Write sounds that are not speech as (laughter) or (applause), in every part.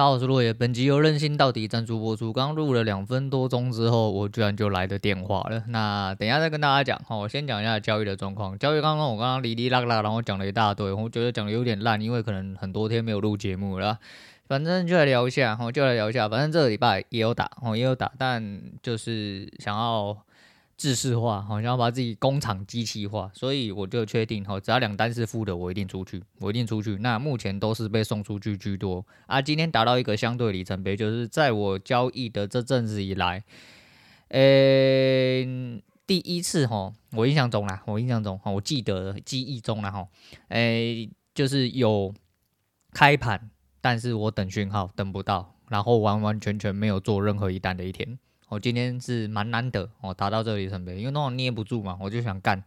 大家好，我是落叶。本集由任性到底赞助播出。刚录了两分多钟之后，我居然就来的电话了。那等一下再跟大家讲哈，我先讲一下交易的状况。交易刚刚我刚刚哩哩啦啦，然后讲了一大堆，我觉得讲的有点烂，因为可能很多天没有录节目了。反正就来聊一下，哈，就来聊一下。反正这个礼拜也有打，哦，也有打，但就是想要。(laughs) 制式化，好像要把自己工厂机器化，所以我就确定，只要两单是负的，我一定出去，我一定出去。那目前都是被送出去居多啊。今天达到一个相对里程碑，就是在我交易的这阵子以来，呃、第一次哈，我印象中啦，我印象中哈，我记得记忆中啦哈，诶、就是有开盘，但是我等讯号等不到，然后完完全全没有做任何一单的一天。我今天是蛮难得哦，达到这里程碑，因为那种捏不住嘛，我就想干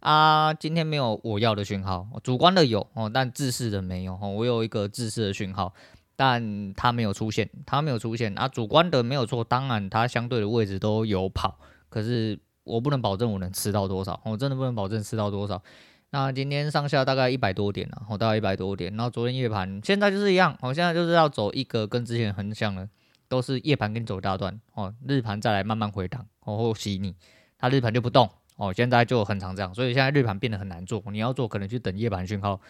啊。今天没有我要的讯号，主观的有哦，但自视的没有哦。我有一个自视的讯号，但它没有出现，它没有出现啊。主观的没有错，当然它相对的位置都有跑，可是我不能保证我能吃到多少，我真的不能保证吃到多少。那今天上下大概一百多点了，我大概一百多点，然后昨天夜盘现在就是一样，我现在就是要走一个跟之前很像的。都是夜盘跟走大段哦，日盘再来慢慢回档，然后洗你，它日盘就不动哦，现在就很常这样，所以现在日盘变得很难做，你要做可能去等夜盘讯号，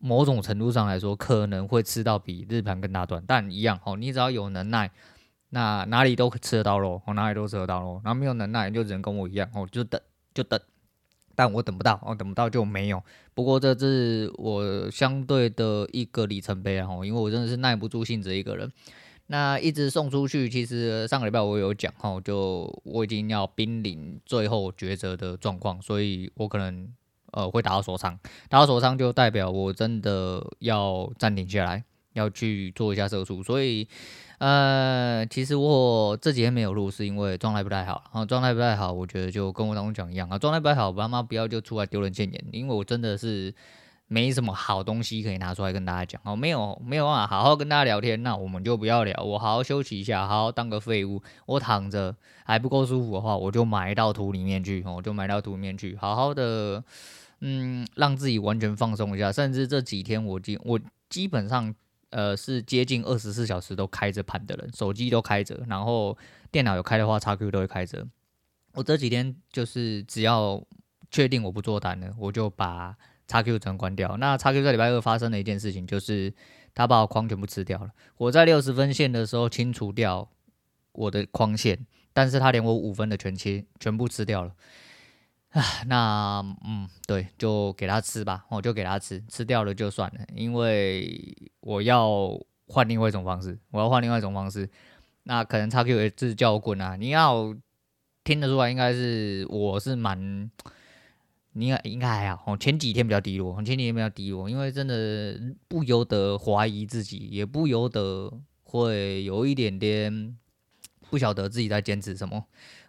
某种程度上来说可能会吃到比日盘更大段，但一样哦，你只要有能耐，那哪里都吃得到喽，哦哪里都吃得到喽，然后没有能耐就只能跟我一样哦，就等就等，但我等不到哦，等不到就没有，不过这是我相对的一个里程碑啊，因为我真的是耐不住性子一个人。那一直送出去，其实上个礼拜我有讲哈，就我已经要濒临最后抉择的状况，所以我可能呃会打到锁仓，打到锁仓就代表我真的要暂停下来，要去做一下射出。所以呃，其实我这几天没有录，是因为状态不太好，然后状态不太好，我觉得就跟我当中讲一样啊，状态不太好，妈妈不要就出来丢人现眼，因为我真的是。没什么好东西可以拿出来跟大家讲。哦，没有没有办法好好跟大家聊天，那我们就不要聊，我好好休息一下，好好当个废物，我躺着还不够舒服的话，我就埋到土里面去，我就埋到土里面去，好好的，嗯，让自己完全放松一下，甚至这几天我基我基本上呃是接近二十四小时都开着盘的人，手机都开着，然后电脑有开的话，XQ 都会开着，我这几天就是只要确定我不做单了，我就把。XQ 只能关掉，那 XQ 在礼拜二发生的一件事情，就是他把我框全部吃掉了。我在六十分线的时候清除掉我的框线，但是他连我五分的全切全部吃掉了。啊，那嗯，对，就给他吃吧，我就给他吃，吃掉了就算了，因为我要换另外一种方式，我要换另外一种方式。那可能 XQ 也是叫我滚啊！你要听得出来，应该是我是蛮。你应该应该还好，前几天比较低落，前几天比较低落，因为真的不由得怀疑自己，也不由得会有一点点不晓得自己在坚持什么。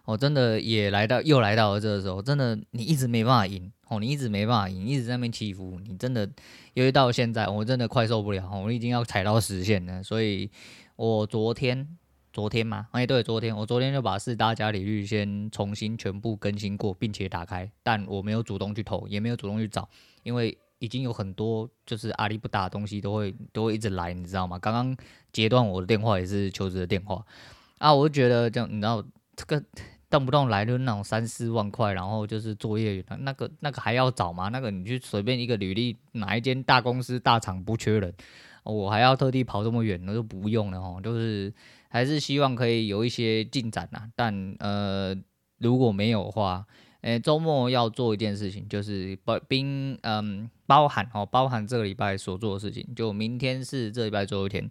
我真的也来到，又来到了这个时候，真的你一直没办法赢，哦，你一直没办法赢，一直在那边起伏，你真的，因为到现在我真的快受不了，我已经要踩到实线了，所以我昨天。昨天嘛，哎，对，昨天我昨天就把四大家里率先重新全部更新过，并且打开，但我没有主动去投，也没有主动去找，因为已经有很多就是阿里不打的东西都会都会一直来，你知道吗？刚刚截断我的电话也是求职的电话啊，我就觉得这样，你知道这个动不动来就那种三四万块，然后就是作业员，那个那个还要找吗？那个你去随便一个履历，哪一间大公司大厂不缺人，我还要特地跑这么远，那就不用了哦，就是。还是希望可以有一些进展呐，但呃，如果没有的话，诶，周末要做一件事情，就是包并嗯包含哦，包含这个礼拜所做的事情，就明天是这礼拜最后一天，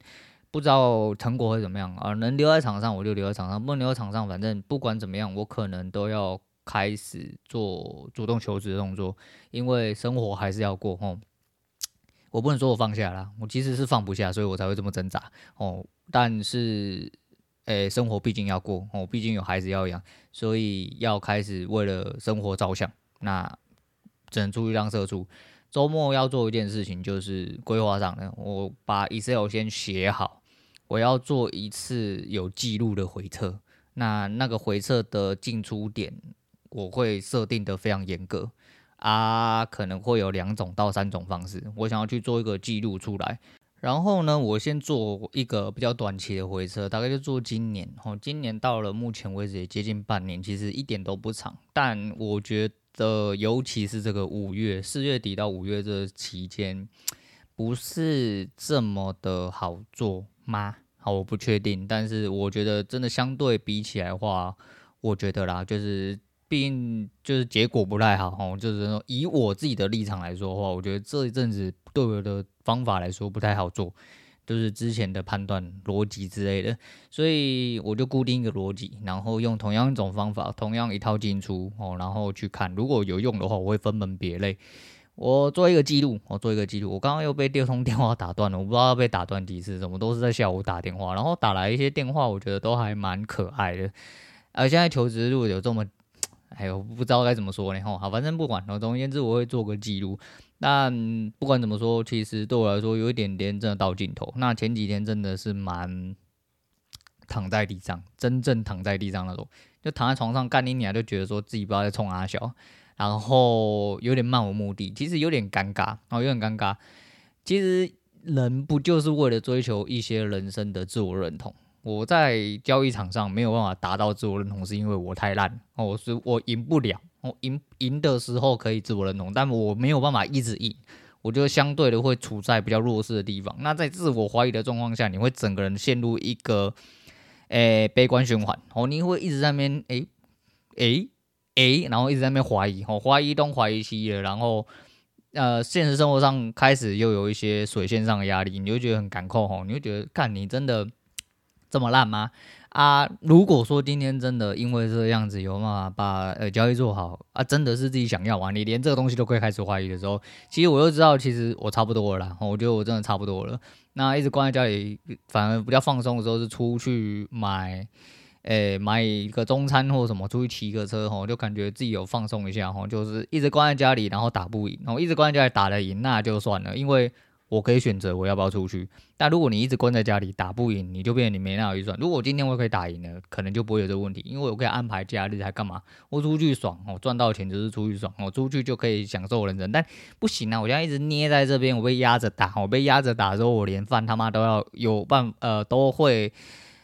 不知道成果会怎么样啊？能留在场上我就留在场上，不能留在场上，反正不管怎么样，我可能都要开始做主动求职的动作，因为生活还是要过吼。我不能说我放下了，我其实是放不下，所以我才会这么挣扎哦。但是，诶、生活毕竟要过哦，毕竟有孩子要养，所以要开始为了生活着想。那只能出去当社畜。周末要做一件事情，就是规划上呢，我把 Excel 先写好，我要做一次有记录的回测。那那个回测的进出点，我会设定的非常严格。啊，可能会有两种到三种方式，我想要去做一个记录出来，然后呢，我先做一个比较短期的回测，大概就做今年。哦，今年到了目前为止也接近半年，其实一点都不长。但我觉得，尤其是这个五月、四月底到五月这期间，不是这么的好做吗？好，我不确定。但是我觉得，真的相对比起来的话，我觉得啦，就是。毕竟就是结果不太好哦，就是说以我自己的立场来说的话，我觉得这一阵子对我的方法来说不太好做，就是之前的判断逻辑之类的，所以我就固定一个逻辑，然后用同样一种方法，同样一套进出哦，然后去看，如果有用的话，我会分门别类，我做一个记录，我做一个记录。我刚刚又被第二通电话打断了，我不知道被打断几次，怎么都是在下午打电话，然后打来一些电话，我觉得都还蛮可爱的，而现在求职如果有这么。哎呦，不知道该怎么说呢？吼，好，反正不管，总而言之，我会做个记录。但不管怎么说，其实对我来说，有一点点真的到尽头。那前几天真的是蛮躺在地上，真正躺在地上那种，就躺在床上干你娘，就觉得说自己不知道在冲阿小，然后有点漫无目的，其实有点尴尬，哦，有点尴尬。其实人不就是为了追求一些人生的自我认同？我在交易场上没有办法达到自我认同，是因为我太烂哦，是我赢不了。我赢赢的时候可以自我认同，但我没有办法一直赢，我就相对的会处在比较弱势的地方。那在自我怀疑的状况下，你会整个人陷入一个诶、悲观循环哦，你会一直在那边诶诶诶，然后一直在那边怀疑哦，怀疑东怀疑西的，然后呃现实生活上开始又有一些水线上的压力，你就觉得很感控哦，你会觉得看你真的。这么烂吗？啊，如果说今天真的因为这样子有办法把呃交易做好啊，真的是自己想要啊，你连这个东西都可以开始怀疑的时候，其实我就知道，其实我差不多了啦。我觉得我真的差不多了。那一直关在家里，反而比较放松的时候是出去买，诶，买一个中餐或什么，出去骑个车吼，就感觉自己有放松一下吼。就是一直关在家里，然后打不赢，然后一直关在家里打得赢，那就算了，因为。我可以选择我要不要出去，但如果你一直关在家里打不赢，你就变成你没那预算。如果今天我可以打赢了，可能就不会有这个问题，因为我可以安排假日还干嘛？我出去爽，我赚到钱就是出去爽，我出去就可以享受人生。但不行啊，我现在一直捏在这边，我被压着打，我被压着打的时候，我连饭他妈都要有办呃都会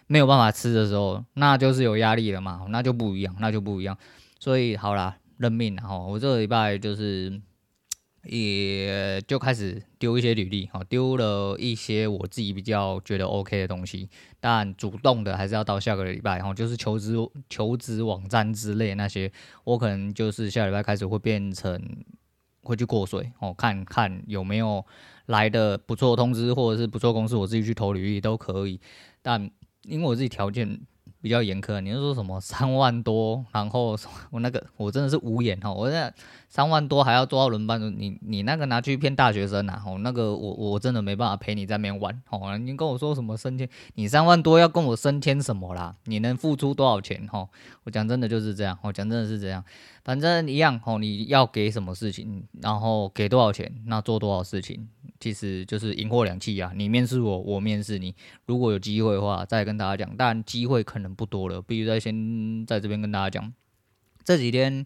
没有办法吃的时候，那就是有压力了嘛，那就不一样，那就不一样。所以好啦，认命了哈，我这个礼拜就是。也就开始丢一些履历，哈，丢了一些我自己比较觉得 OK 的东西，但主动的还是要到下个礼拜，哈，就是求职求职网站之类那些，我可能就是下礼拜开始会变成会去过水，哦，看看有没有来的不错通知或者是不错公司，我自己去投履历都可以，但因为我自己条件。比较严苛，你是说什么三万多，然后我那个我真的是无言哈，我那三万多还要做到轮班，你你那个拿去骗大学生啊，哦，那个我我真的没办法陪你在那边玩，哦，你跟我说什么升迁，你三万多要跟我升迁什么啦？你能付出多少钱？哈，我讲真的就是这样，我讲真的是这样，反正一样，哦，你要给什么事情，然后给多少钱，那做多少事情。其实就是银货两气啊！你面试我，我面试你。如果有机会的话，再跟大家讲。但机会可能不多了，必须再先在这边跟大家讲。这几天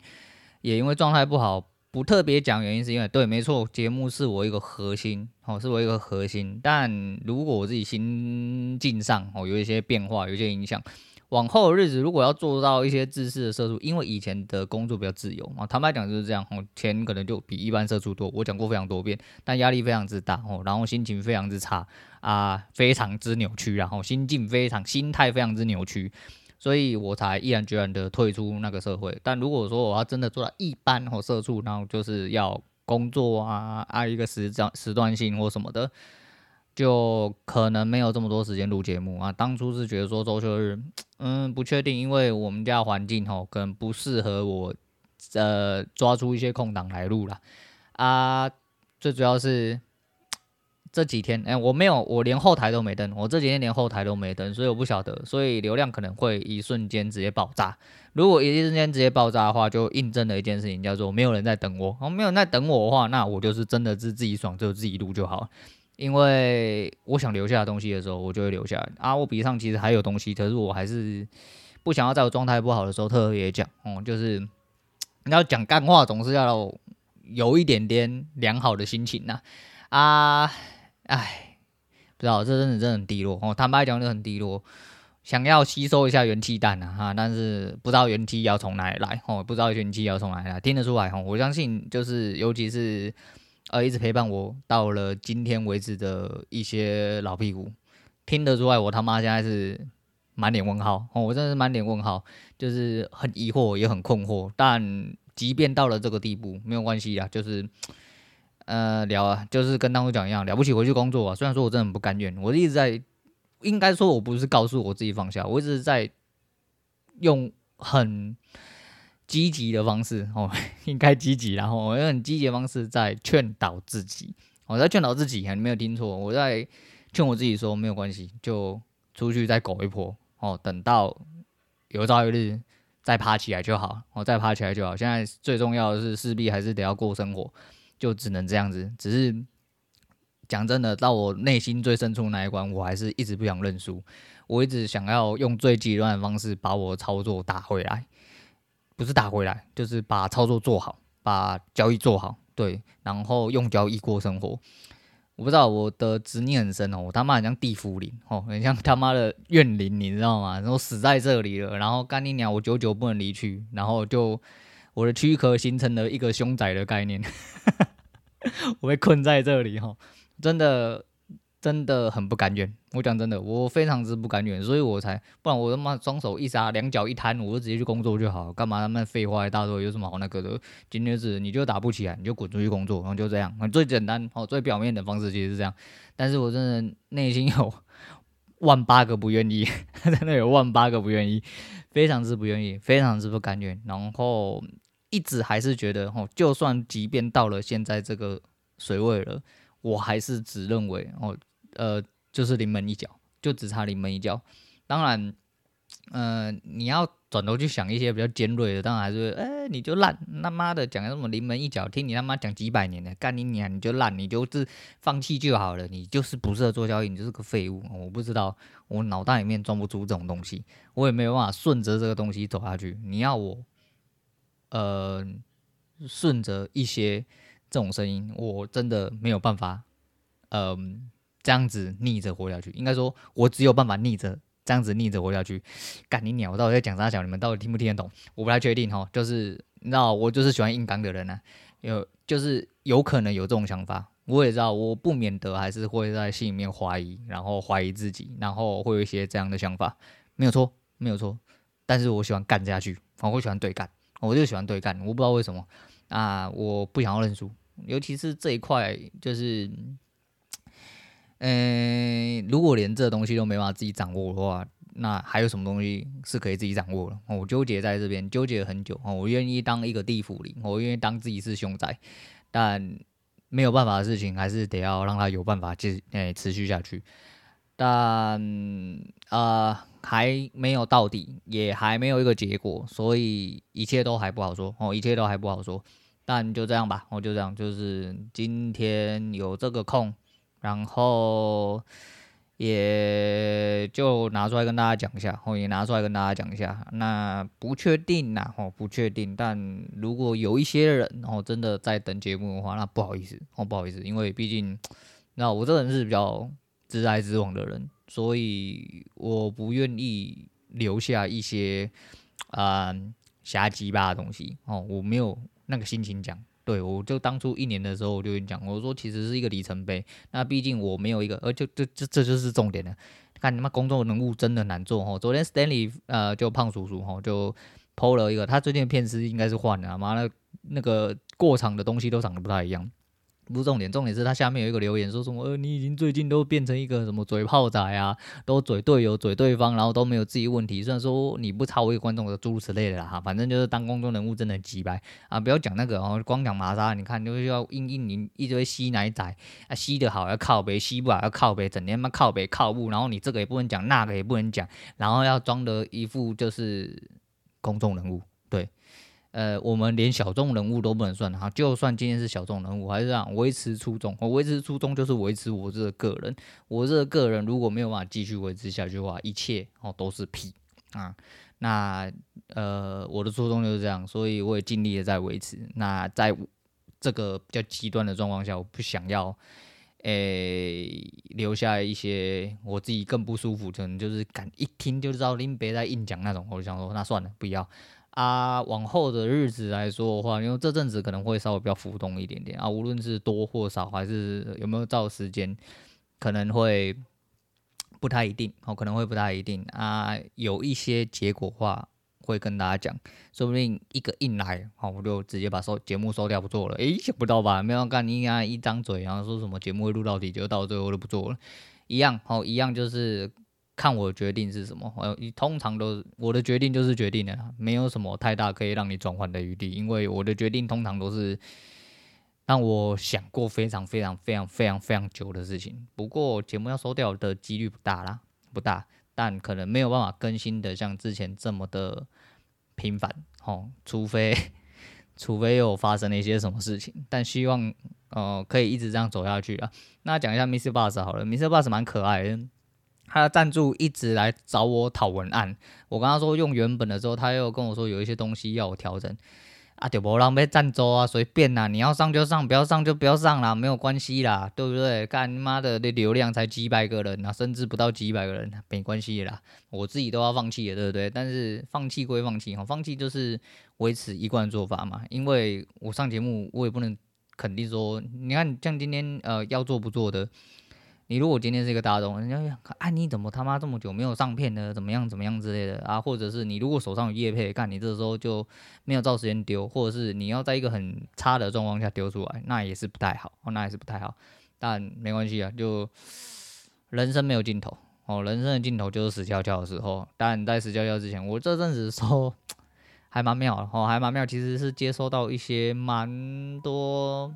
也因为状态不好，不特别讲原因，是因为对，没错，节目是我一个核心，哦，是我一个核心。但如果我自己心境上哦有一些变化，有一些影响。往后的日子，如果要做到一些自私的社畜，因为以前的工作比较自由啊，坦白讲就是这样，哦，钱可能就比一般社畜多。我讲过非常多遍，但压力非常之大哦，然后心情非常之差啊，非常之扭曲，然后心境非常、心态非常之扭曲，所以我才毅然决然的退出那个社会。但如果说我要真的做到一般或社畜，然后就是要工作啊，啊一个时段时段性或什么的。就可能没有这么多时间录节目啊。当初是觉得说周休日，嗯，不确定，因为我们家环境吼，可能不适合我，呃，抓出一些空档来录啦。啊。最主要是这几天，哎、我没有，我连后台都没登，我这几天连后台都没登，所以我不晓得，所以流量可能会一瞬间直接爆炸。如果一瞬间直接爆炸的话，就印证了一件事情，叫做没有人在等我。哦，没有人在等我的话，那我就是真的是自己爽，就自己录就好。因为我想留下东西的时候，我就会留下啊。我笔上其实还有东西，可是我还是不想要在我状态不好的时候特别讲。哦、嗯，就是你要讲干话，总是要有一点点良好的心情呐。啊，哎，知道这真的真的很低落哦。坦白讲，就很低落，想要吸收一下元气弹啊哈，但是不知道元气要从哪里来哦，不知道元气要从哪里来，听得出来哦。我相信就是，尤其是呃，一直陪伴我到了今天为止的一些老屁股，听得出来，我他妈现在是。满脸问号哦，我真的是满脸问号，就是很疑惑，也很困惑。但即便到了这个地步，没有关系啊，就是呃聊啊，就是跟当初讲一样，了不起回去工作啊。虽然说我真的很不甘愿，我一直在，应该说我不是告诉我自己放下，我一直在用很积极的方式哦，(laughs) 应该积极，然后我用很积极的方式在劝导自己，我在劝导自己，你没有听错，我在劝我自己说没有关系，就出去再苟一波。哦，等到有朝一日再爬起来就好，哦，再爬起来就好。现在最重要的是，势必还是得要过生活，就只能这样子。只是讲真的，到我内心最深处那一关，我还是一直不想认输。我一直想要用最极端的方式把我操作打回来，不是打回来，就是把操作做好，把交易做好，对，然后用交易过生活。我不知道我的执念很深哦，我他妈很像地缚灵哦，很像他妈的怨灵，你知道吗？然后死在这里了，然后干你娘，我久久不能离去，然后就我的躯壳形成了一个凶宅的概念，(laughs) 我被困在这里哈，真的。真的很不甘愿，我讲真的，我非常之不甘愿，所以我才，不然我他妈双手一撒，两脚一摊，我就直接去工作就好，干嘛他妈废话一大堆，有什么好那个的？今天是你就打不起来，你就滚出去工作，然后就这样，最简单哦，最表面的方式其实是这样，但是我真的内心有 (laughs) 万八个不愿意，(laughs) 真的有万八个不愿意，非常之不愿意，非常之不甘愿，然后一直还是觉得哦，就算即便到了现在这个水位了，我还是只认为哦。呃，就是临门一脚，就只差临门一脚。当然，呃，你要转头去想一些比较尖锐的，当然还是，哎、你就烂，他妈的讲什么临门一脚，听你他妈讲几百年的，干你娘，你就烂，你就是放弃就好了，你就是不适合做交易，你就是个废物。我不知道，我脑袋里面装不出这种东西，我也没有办法顺着这个东西走下去。你要我，呃，顺着一些这种声音，我真的没有办法，嗯、这样子逆着活下去，应该说，我只有办法逆着这样子逆着活下去。干你鸟，我到底在讲啥？小你们到底听不听得懂？我不太确定哈。就是你知道，我就是喜欢硬刚的人呢、有就是有可能有这种想法，我也知道，我不免得还是会在心里面怀疑，然后怀疑自己，然后会有一些这样的想法，没有错，没有错。但是我喜欢干下去，我会喜欢对干，我就喜欢对干。我不知道为什么啊，我不想要认输，尤其是这一块，就是。嗯，如果连这东西都没办法自己掌握的话，那还有什么东西是可以自己掌握的？我纠结在这边，纠结了很久。我愿意当一个地府灵，我愿意当自己是凶宅，但没有办法的事情，还是得要让它有办法继诶持续下去。但呃，还没有到底，也还没有一个结果，所以一切都还不好说。哦，一切都还不好说。但就这样吧，我就这样，就是今天有这个空。然后也就拿出来跟大家讲一下，哦，也拿出来跟大家讲一下。那不确定呐，哦，不确定。但如果有一些人哦，真的在等节目的话，那不好意思，哦，不好意思，因为毕竟，那我这个人是比较直来直往的人，所以我不愿意留下一些啊瞎鸡巴的东西哦，我没有那个心情讲。对，我就当初一年的时候，我就跟你讲，我说其实是一个里程碑。那毕竟我没有一个，而就这这这就是重点了。看你妈公众人物真的难做哦。昨天 Stanley 呃就胖叔叔哈就 PO 了一个，他最近的片师应该是换了，妈的那个过场的东西都长得不太一样。不是重点，重点是他下面有一个留言说什么，呃，你已经最近都变成一个什么嘴炮仔啊，都嘴队友、嘴对方，然后都没有自己问题。虽然说你不超一个观众的诸如此类的啦，哈，反正就是当公众人物真的很鸡掰啊！不要讲那个哦，光讲麻莎，你看就是要硬硬你一堆吸奶仔啊，吸得好要靠北，吸不好要靠北，整天嘛靠北靠步，然后你这个也不能讲，那个也不能讲，然后要装的一副就是公众人物，对。呃，我们连小众人物都不能算哈，就算今天是小众人物，还是这样维持初衷。我维持初衷就是维持我这个个人，我这个个人如果没有办法继续维持下去的话，一切哦都是屁啊。那呃，我的初衷就是这样，所以我也尽力的在维持。那在这个比较极端的状况下，我不想要诶留下一些我自己更不舒服，可能就是敢一听就知道林北在硬讲那种，我就想说那算了，不要啊。往后的日子来说的话，因为这阵子可能会稍微比较浮动一点点啊，无论是多或少，还是有没有照时间，可能会不太一定，哦，可能会不太一定啊，有一些结果话。会跟大家讲，说不定一个硬来，好，我就直接把收节目收掉不做了。诶，想不到吧？没有干，你啊一张嘴，然后说什么节目会录到底，就到最后都不做了，一样，好，一样就是看我决定是什么。我通常都我的决定就是决定的，没有什么太大可以让你转换的余地，因为我的决定通常都是让我想过非常非常非常非常非常久的事情。不过节目要收掉的几率不大啦，不大。但可能没有办法更新的像之前这么的频繁，哦，除非 (laughs) 除非有发生了一些什么事情，但希望呃可以一直这样走下去啊。那讲一下 Mr. Bus 好了，Mr. Bus 蛮可爱的，他的赞助一直来找我讨文案，我跟他说用原本的时候，他又跟我说有一些东西要我调整。啊，就无人要赞助啊，随便啦，你要上就上，不要上就不要上啦，没有关系啦，对不对？干妈的，那流量才几百个人啊，甚至不到几百个人，没关系啦，我自己都要放弃了，对不对？但是放弃归放弃，哈，放弃就是维持一贯做法嘛，因为我上节目，我也不能肯定说，你看像今天呃要做不做的。你如果今天是一个大众，人家会想看，哎，你怎么他妈这么久没有上片呢？怎么样怎么样之类的啊？或者是你如果手上有叶配，看你这时候就没有照时间丢，或者是你要在一个很差的状况下丢出来，那也是不太好哦，那也是不太好。但没关系啊，就人生没有尽头哦，人生的尽头就是死翘翘的时候。但在死翘翘之前，我这阵子说 (laughs) 还蛮妙的哦，还蛮妙，其实是接收到一些蛮多。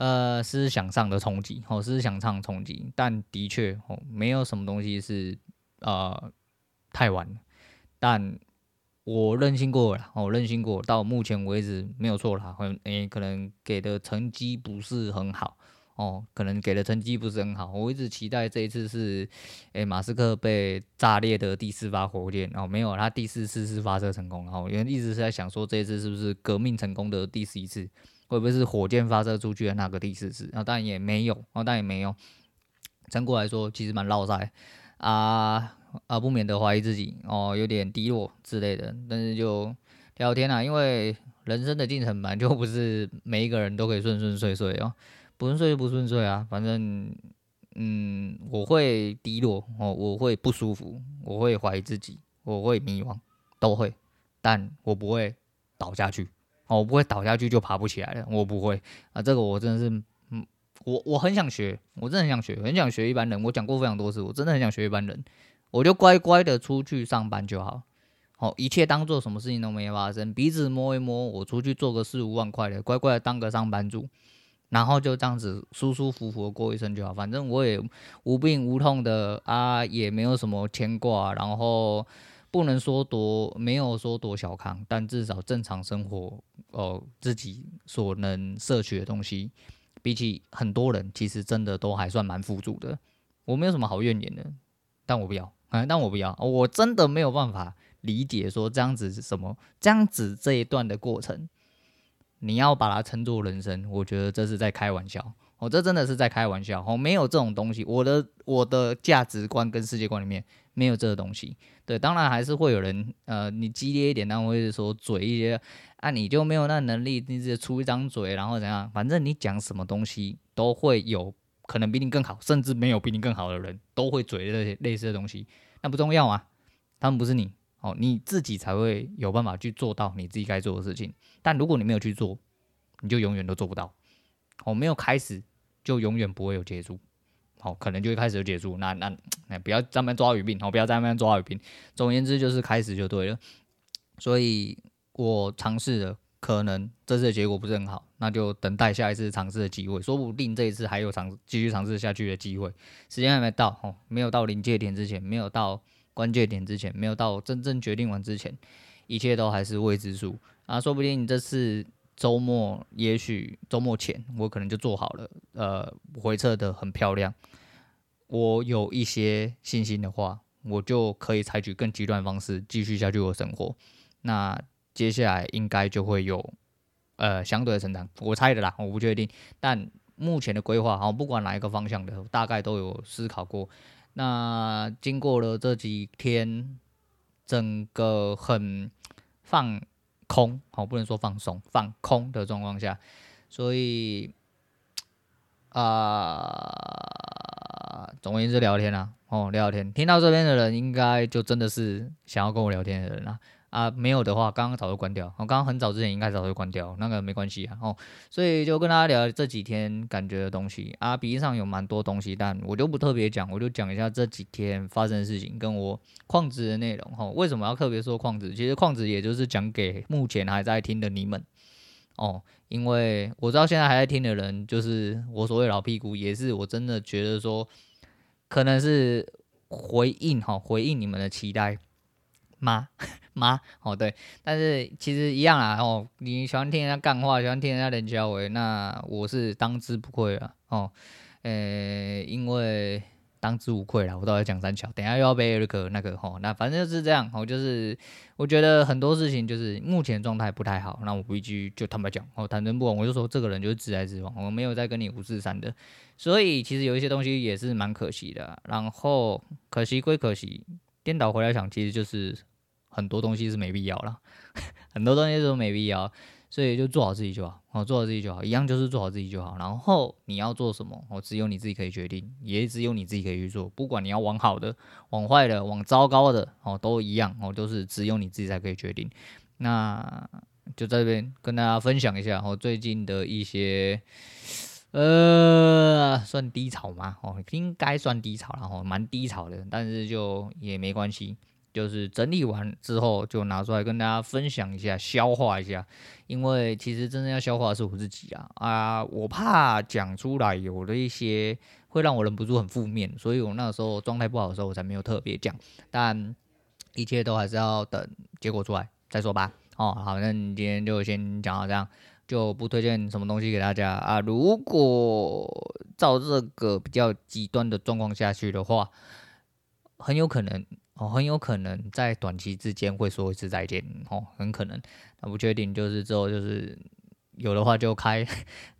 呃，思想上的冲击，哦，思想上冲击，但的确，哦，没有什么东西是呃太晚，但我任性过了，哦，任性过，到目前为止没有错啦，诶、欸，可能给的成绩不是很好，哦，可能给的成绩不是很好，我一直期待这一次是，诶、马斯克被炸裂的第四发火箭，哦，没有，他第四次是发射成功，然后原来一直是在想说这一次是不是革命成功的第四次。会不会是火箭发射出去的那个第四次？啊，当然也没有，啊，当然也没有。整过来说，其实蛮落赛啊啊，不免得怀疑自己哦，有点低落之类的。但是就聊天啊，因为人生的进程本来就不是每一个人都可以顺顺遂遂哦，不顺遂就不顺遂啊。反正嗯，我会低落哦，我会不舒服，我会怀疑自己，我会迷惘，都会，但我不会倒下去。我不会倒下去就爬不起来了，我不会啊，这个我真的是，嗯，我我很想学，我真的很想学，很想学一般人。我讲过非常多次，我真的很想学一般人，我就乖乖的出去上班就好，好，一切当做什么事情都没发生，鼻子摸一摸，我出去做个四五万块的，乖乖的当个上班族，然后就这样子舒舒服服的过一生就好，反正我也无病无痛的啊，也没有什么牵挂，然后。不能说多，没有说多小康，但至少正常生活哦，自己所能摄取的东西，比起很多人，其实真的都还算蛮富足的。我没有什么好怨言的，但我不要，嗯，但我不要，我真的没有办法理解说这样子是什么，这样子这一段的过程，你要把它称作人生，我觉得这是在开玩笑。我、哦、这真的是在开玩笑，哦，没有这种东西，我的我的价值观跟世界观里面没有这个东西。对，当然还是会有人，呃，你激烈一点，然后或者说嘴一些，啊，你就没有那能力，你直接出一张嘴，然后怎样？反正你讲什么东西，都会有可能比你更好，甚至没有比你更好的人，都会嘴这些类似的东西，那不重要啊，他们不是你，哦，你自己才会有办法去做到你自己该做的事情。但如果你没有去做，你就永远都做不到。哦，没有开始。就永远不会有结束，好，可能就会开始就结束。那那那不要在那边抓语病，好，不要在那边抓语病。总而言之，就是开始就对了。所以我尝试了，可能这次的结果不是很好，那就等待下一次尝试的机会。说不定这一次还有尝继续尝试下去的机会。时间还没到，哦，没有到临界点之前，没有到关键点之前，没有到真正决定完之前，一切都还是未知数啊。说不定你这次。周末，也许周末前我可能就做好了，呃，回撤的很漂亮。我有一些信心的话，我就可以采取更极端的方式继续下去我的生活。那接下来应该就会有呃相对的成长，我猜的啦，我不确定。但目前的规划，好，不管哪一个方向的，大概都有思考过。那经过了这几天，整个很放空，好，不能说放松，放空的状况下，所以啊、总而言之，聊天啊，哦，聊天，听到这边的人，应该就真的是想要跟我聊天的人啊。啊，没有的话，刚刚早就关掉。我刚刚很早之前应该早就关掉，那个没关系啊。哦，所以就跟大家聊这几天感觉的东西啊，笔记上有蛮多东西，但我就不特别讲，我就讲一下这几天发生的事情，跟我矿职的内容。哈，为什么要特别说矿职？其实矿职也就是讲给目前还在听的你们哦，因为我知道现在还在听的人，就是我所谓老屁股，也是我真的觉得说，可能是回应哈，回应你们的期待。妈妈哦对，但是其实一样啊哦，你喜欢听人家干话，喜欢听人家冷笑话，那我是当之无愧了哦，呃、因为当之无愧了，我都要讲三桥，等下又要背那个那个吼，那反正就是这样哦，就是我觉得很多事情就是目前状态不太好，那我必须就坦白讲哦，坦诚不公，我就说这个人就是直来直往，我没有在跟你五四三的，所以其实有一些东西也是蛮可惜的，然后可惜归可惜，颠倒回来想，其实就是。很多东西是没必要了，(laughs) 很多东西都没必要，所以就做好自己就好，哦，做好自己就好，一样就是做好自己就好。然后你要做什么，哦，只有你自己可以决定，也只有你自己可以去做。不管你要往好的、往坏的、往糟糕的，哦，都一样，哦，都是只有你自己才可以决定。那就在这边跟大家分享一下，哦，最近的一些，呃，算低潮吗？哦，应该算低潮然后，蛮低潮的，但是就也没关系。就是整理完之后，就拿出来跟大家分享一下，消化一下。因为其实真正要消化的是我自己啊啊！我怕讲出来有的一些会让我忍不住很负面，所以我那时候状态不好的时候，我才没有特别讲。但一切都还是要等结果出来再说吧。哦，好，那你今天就先讲到这样，就不推荐什么东西给大家啊。如果照这个比较极端的状况下去的话，很有可能。哦，很有可能在短期之间会说一次再见哦，很可能，那不确定，就是之后就是有的话就开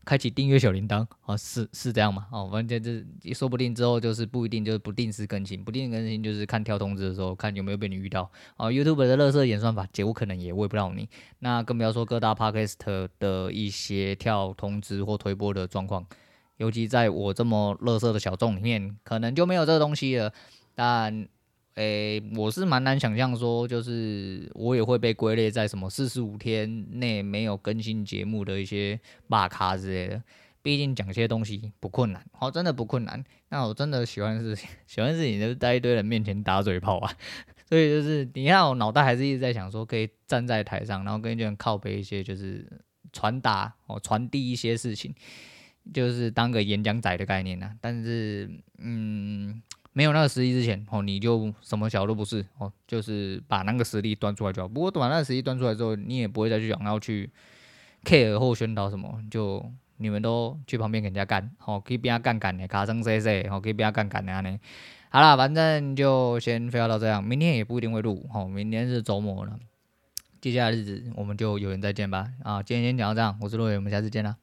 开启订阅小铃铛哦，是是这样吗？哦，反正就是说不定之后就是不一定就是不定时更新，不定更新就是看跳通知的时候看有没有被你遇到哦。YouTube 的垃圾演算法，结果可能也喂不到你，那更不要说各大 Podcast 的一些跳通知或推播的状况，尤其在我这么垃圾的小众里面，可能就没有这个东西了，但。诶、我是蛮难想象说，就是我也会被归类在什么四十五天内没有更新节目的一些骂咖之类的。毕竟讲些东西不困难，哦，真的不困难。那我真的喜欢是喜欢是你就在一堆人面前打嘴炮啊。(laughs) 所以就是你看我脑袋还是一直在想说，可以站在台上，然后跟一人靠背一些，就是传达哦，传递一些事情，就是当个演讲仔的概念呢、啊。但是，嗯。没有那个实力之前，哦，你就什么小都不是，哦，就是把那个实力端出来就好。不过把那个实力端出来之后，你也不会再去想要去 care 或宣导什么，就你们都去旁边给人家干，哦，可以边干干的，卡声塞塞哦，可以边干干的呢。好了，反正就先飞到这样，明天也不一定会录，哦，明天是周末了，接下来日子我们就有缘再见吧。啊，今天先讲到这样，我是陆伟，我们下次见啦。